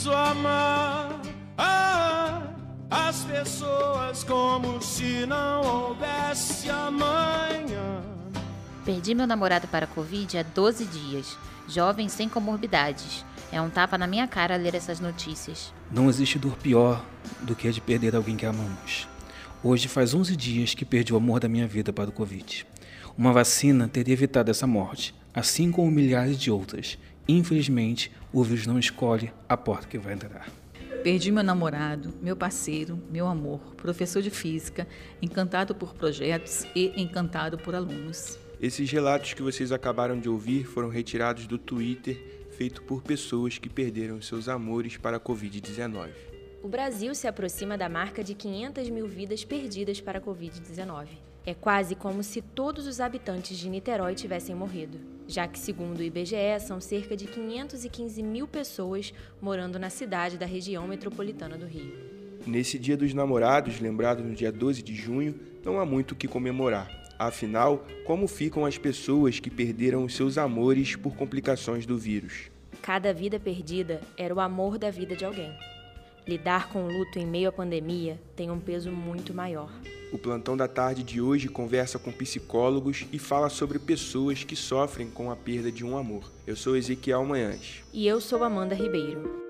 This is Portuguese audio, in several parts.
preciso amar ah, as pessoas como se não houvesse amanhã. Perdi meu namorado para a Covid há 12 dias, jovem sem comorbidades. É um tapa na minha cara ler essas notícias. Não existe dor pior do que a de perder alguém que amamos. Hoje faz 11 dias que perdi o amor da minha vida para o Covid. Uma vacina teria evitado essa morte, assim como milhares de outras. Infelizmente, o vírus não escolhe a porta que vai entrar. Perdi meu namorado, meu parceiro, meu amor, professor de física, encantado por projetos e encantado por alunos. Esses relatos que vocês acabaram de ouvir foram retirados do Twitter feito por pessoas que perderam seus amores para a Covid-19. O Brasil se aproxima da marca de 500 mil vidas perdidas para a Covid-19. É quase como se todos os habitantes de Niterói tivessem morrido, já que, segundo o IBGE, são cerca de 515 mil pessoas morando na cidade da região metropolitana do Rio. Nesse Dia dos Namorados, lembrado no dia 12 de junho, não há muito o que comemorar. Afinal, como ficam as pessoas que perderam os seus amores por complicações do vírus? Cada vida perdida era o amor da vida de alguém. Lidar com o luto em meio à pandemia tem um peso muito maior. O plantão da tarde de hoje conversa com psicólogos e fala sobre pessoas que sofrem com a perda de um amor. Eu sou Ezequiel Manhães. E eu sou Amanda Ribeiro.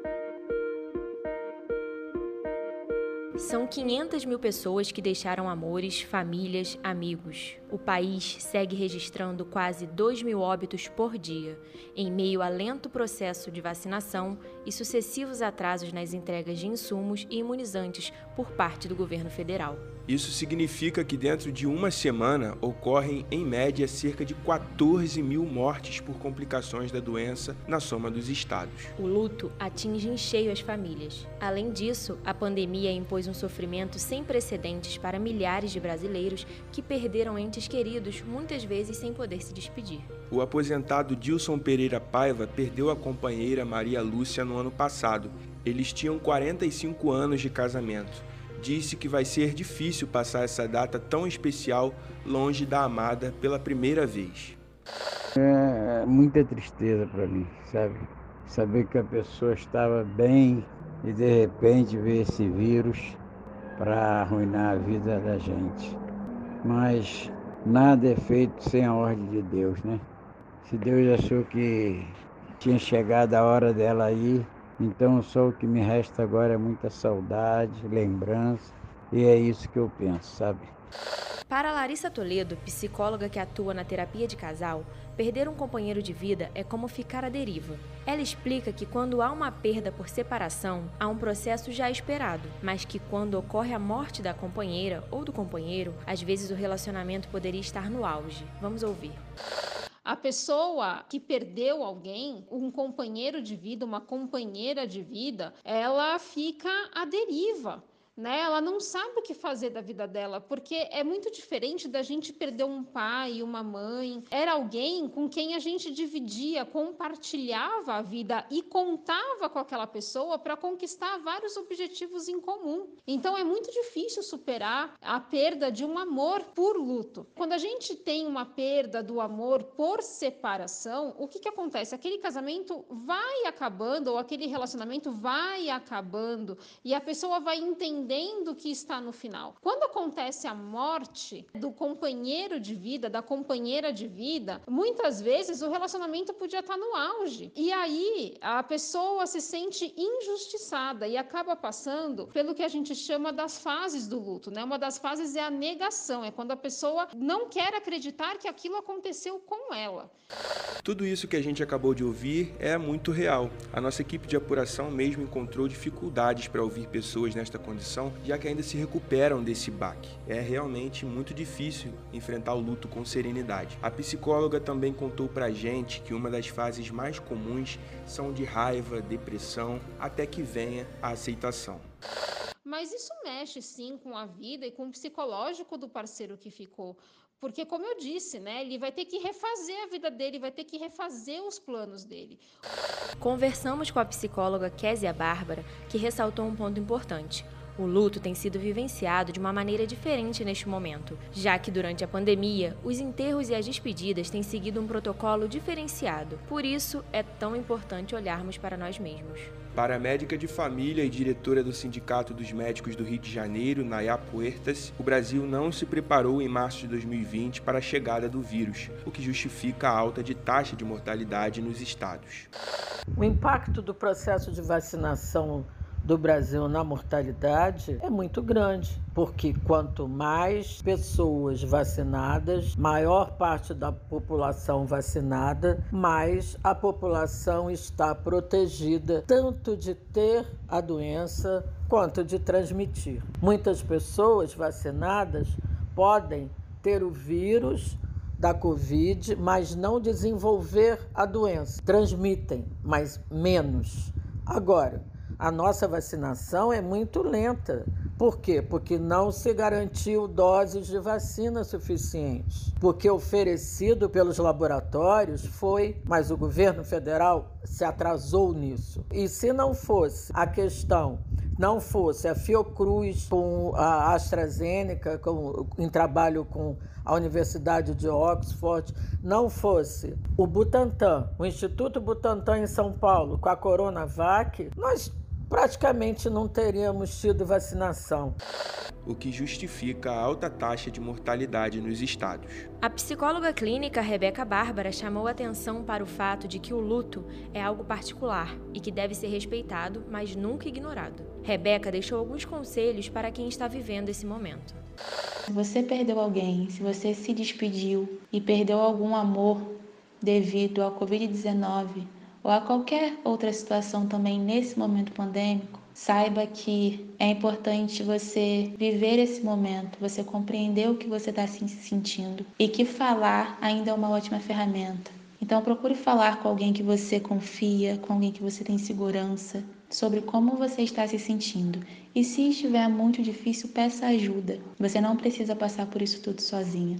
São 500 mil pessoas que deixaram amores, famílias, amigos. O país segue registrando quase 2 mil óbitos por dia, em meio a lento processo de vacinação e sucessivos atrasos nas entregas de insumos e imunizantes por parte do governo federal. Isso significa que dentro de uma semana ocorrem, em média, cerca de 14 mil mortes por complicações da doença na soma dos estados. O luto atinge em cheio as famílias. Além disso, a pandemia impôs um sofrimento sem precedentes para milhares de brasileiros que perderam entes queridos, muitas vezes sem poder se despedir. O aposentado Dilson Pereira Paiva perdeu a companheira Maria Lúcia no ano passado. Eles tinham 45 anos de casamento disse que vai ser difícil passar essa data tão especial longe da amada pela primeira vez. É muita tristeza para mim, sabe? Saber que a pessoa estava bem e de repente ver esse vírus para arruinar a vida da gente. Mas nada é feito sem a ordem de Deus, né? Se Deus achou que tinha chegado a hora dela aí, então só o que me resta agora é muita saudade, lembrança, e é isso que eu penso, sabe? Para Larissa Toledo, psicóloga que atua na terapia de casal, perder um companheiro de vida é como ficar à deriva. Ela explica que quando há uma perda por separação, há um processo já esperado, mas que quando ocorre a morte da companheira ou do companheiro, às vezes o relacionamento poderia estar no auge. Vamos ouvir. A pessoa que perdeu alguém, um companheiro de vida, uma companheira de vida, ela fica à deriva né? Ela não sabe o que fazer da vida dela, porque é muito diferente da gente perder um pai, uma mãe. Era alguém com quem a gente dividia, compartilhava a vida e contava com aquela pessoa para conquistar vários objetivos em comum. Então é muito difícil superar a perda de um amor por luto. Quando a gente tem uma perda do amor por separação, o que, que acontece? Aquele casamento vai acabando ou aquele relacionamento vai acabando e a pessoa vai entender entendendo que está no final. Quando acontece a morte do companheiro de vida, da companheira de vida, muitas vezes o relacionamento podia estar no auge. E aí a pessoa se sente injustiçada e acaba passando pelo que a gente chama das fases do luto, né? Uma das fases é a negação, é quando a pessoa não quer acreditar que aquilo aconteceu com ela. Tudo isso que a gente acabou de ouvir é muito real. A nossa equipe de apuração mesmo encontrou dificuldades para ouvir pessoas nesta condição já que ainda se recuperam desse baque. É realmente muito difícil enfrentar o luto com serenidade. A psicóloga também contou pra gente que uma das fases mais comuns são de raiva, depressão, até que venha a aceitação. Mas isso mexe sim com a vida e com o psicológico do parceiro que ficou. Porque, como eu disse, né, ele vai ter que refazer a vida dele, vai ter que refazer os planos dele. Conversamos com a psicóloga Késia Bárbara, que ressaltou um ponto importante. O luto tem sido vivenciado de uma maneira diferente neste momento, já que durante a pandemia, os enterros e as despedidas têm seguido um protocolo diferenciado. Por isso, é tão importante olharmos para nós mesmos. Para a médica de família e diretora do Sindicato dos Médicos do Rio de Janeiro, Nayá Puertas, o Brasil não se preparou em março de 2020 para a chegada do vírus, o que justifica a alta de taxa de mortalidade nos estados. O impacto do processo de vacinação do Brasil na mortalidade é muito grande, porque quanto mais pessoas vacinadas, maior parte da população vacinada, mais a população está protegida tanto de ter a doença quanto de transmitir. Muitas pessoas vacinadas podem ter o vírus da Covid, mas não desenvolver a doença. Transmitem, mas menos. Agora, a nossa vacinação é muito lenta. Por quê? Porque não se garantiu doses de vacina suficientes. Porque oferecido pelos laboratórios foi, mas o governo federal se atrasou nisso. E se não fosse a questão, não fosse a Fiocruz com a AstraZeneca, com, em trabalho com a Universidade de Oxford, não fosse o Butantan, o Instituto Butantan em São Paulo, com a Coronavac, nós praticamente não teríamos tido vacinação. O que justifica a alta taxa de mortalidade nos estados. A psicóloga clínica Rebeca Bárbara chamou atenção para o fato de que o luto é algo particular e que deve ser respeitado, mas nunca ignorado. Rebeca deixou alguns conselhos para quem está vivendo esse momento. Se você perdeu alguém, se você se despediu e perdeu algum amor devido ao Covid-19, ou a qualquer outra situação também nesse momento pandêmico, saiba que é importante você viver esse momento, você compreender o que você está se sentindo e que falar ainda é uma ótima ferramenta. Então procure falar com alguém que você confia, com alguém que você tem segurança sobre como você está se sentindo. E se estiver muito difícil, peça ajuda. Você não precisa passar por isso tudo sozinha.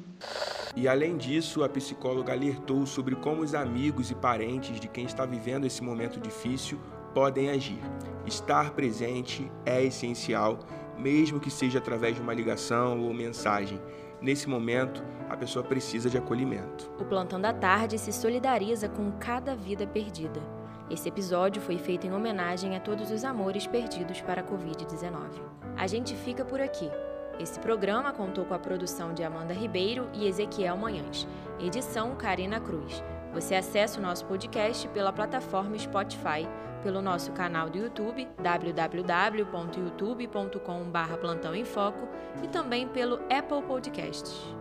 E além disso, a psicóloga alertou sobre como os amigos e parentes de quem está vivendo esse momento difícil podem agir. Estar presente é essencial, mesmo que seja através de uma ligação ou mensagem. Nesse momento, a pessoa precisa de acolhimento. O Plantão da Tarde se solidariza com cada vida perdida. Esse episódio foi feito em homenagem a todos os amores perdidos para a Covid-19. A gente fica por aqui. Esse programa contou com a produção de Amanda Ribeiro e Ezequiel Manhães. Edição Karina Cruz. Você acessa o nosso podcast pela plataforma Spotify, pelo nosso canal do YouTube, www.youtube.com.br Plantão em Foco, e também pelo Apple Podcasts.